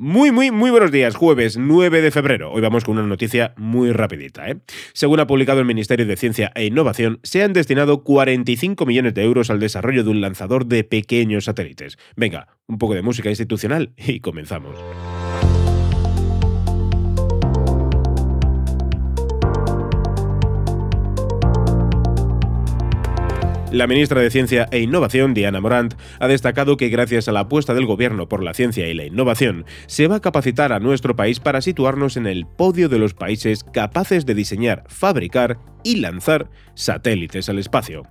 Muy, muy, muy buenos días. Jueves 9 de febrero. Hoy vamos con una noticia muy rapidita. ¿eh? Según ha publicado el Ministerio de Ciencia e Innovación, se han destinado 45 millones de euros al desarrollo de un lanzador de pequeños satélites. Venga, un poco de música institucional y comenzamos. La ministra de Ciencia e Innovación, Diana Morant, ha destacado que gracias a la apuesta del Gobierno por la ciencia y la innovación, se va a capacitar a nuestro país para situarnos en el podio de los países capaces de diseñar, fabricar y lanzar satélites al espacio.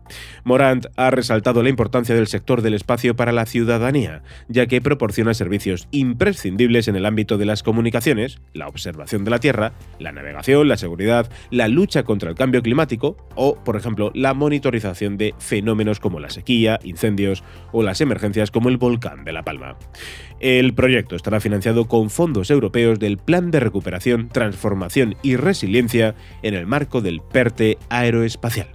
Morant ha resaltado la importancia del sector del espacio para la ciudadanía, ya que proporciona servicios imprescindibles en el ámbito de las comunicaciones, la observación de la Tierra, la navegación, la seguridad, la lucha contra el cambio climático o, por ejemplo, la monitorización de fenómenos como la sequía, incendios o las emergencias como el volcán de La Palma. El proyecto estará financiado con fondos europeos del Plan de Recuperación, Transformación y Resiliencia en el marco del Aeroespacial.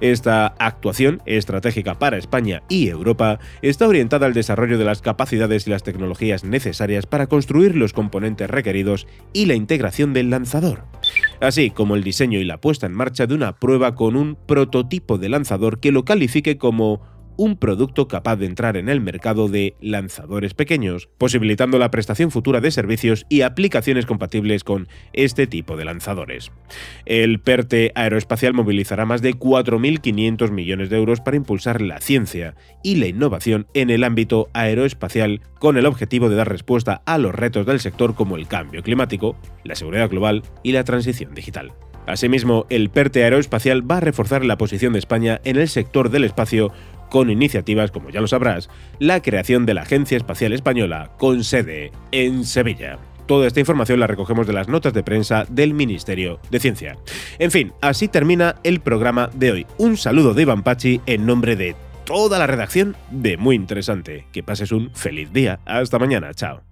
Esta actuación estratégica para España y Europa está orientada al desarrollo de las capacidades y las tecnologías necesarias para construir los componentes requeridos y la integración del lanzador así como el diseño y la puesta en marcha de una prueba con un prototipo de lanzador que lo califique como un producto capaz de entrar en el mercado de lanzadores pequeños, posibilitando la prestación futura de servicios y aplicaciones compatibles con este tipo de lanzadores. El PERTE aeroespacial movilizará más de 4.500 millones de euros para impulsar la ciencia y la innovación en el ámbito aeroespacial con el objetivo de dar respuesta a los retos del sector como el cambio climático, la seguridad global y la transición digital. Asimismo, el PERTE aeroespacial va a reforzar la posición de España en el sector del espacio con iniciativas, como ya lo sabrás, la creación de la Agencia Espacial Española con sede en Sevilla. Toda esta información la recogemos de las notas de prensa del Ministerio de Ciencia. En fin, así termina el programa de hoy. Un saludo de Iván Pachi en nombre de toda la redacción de Muy Interesante. Que pases un feliz día. Hasta mañana. Chao.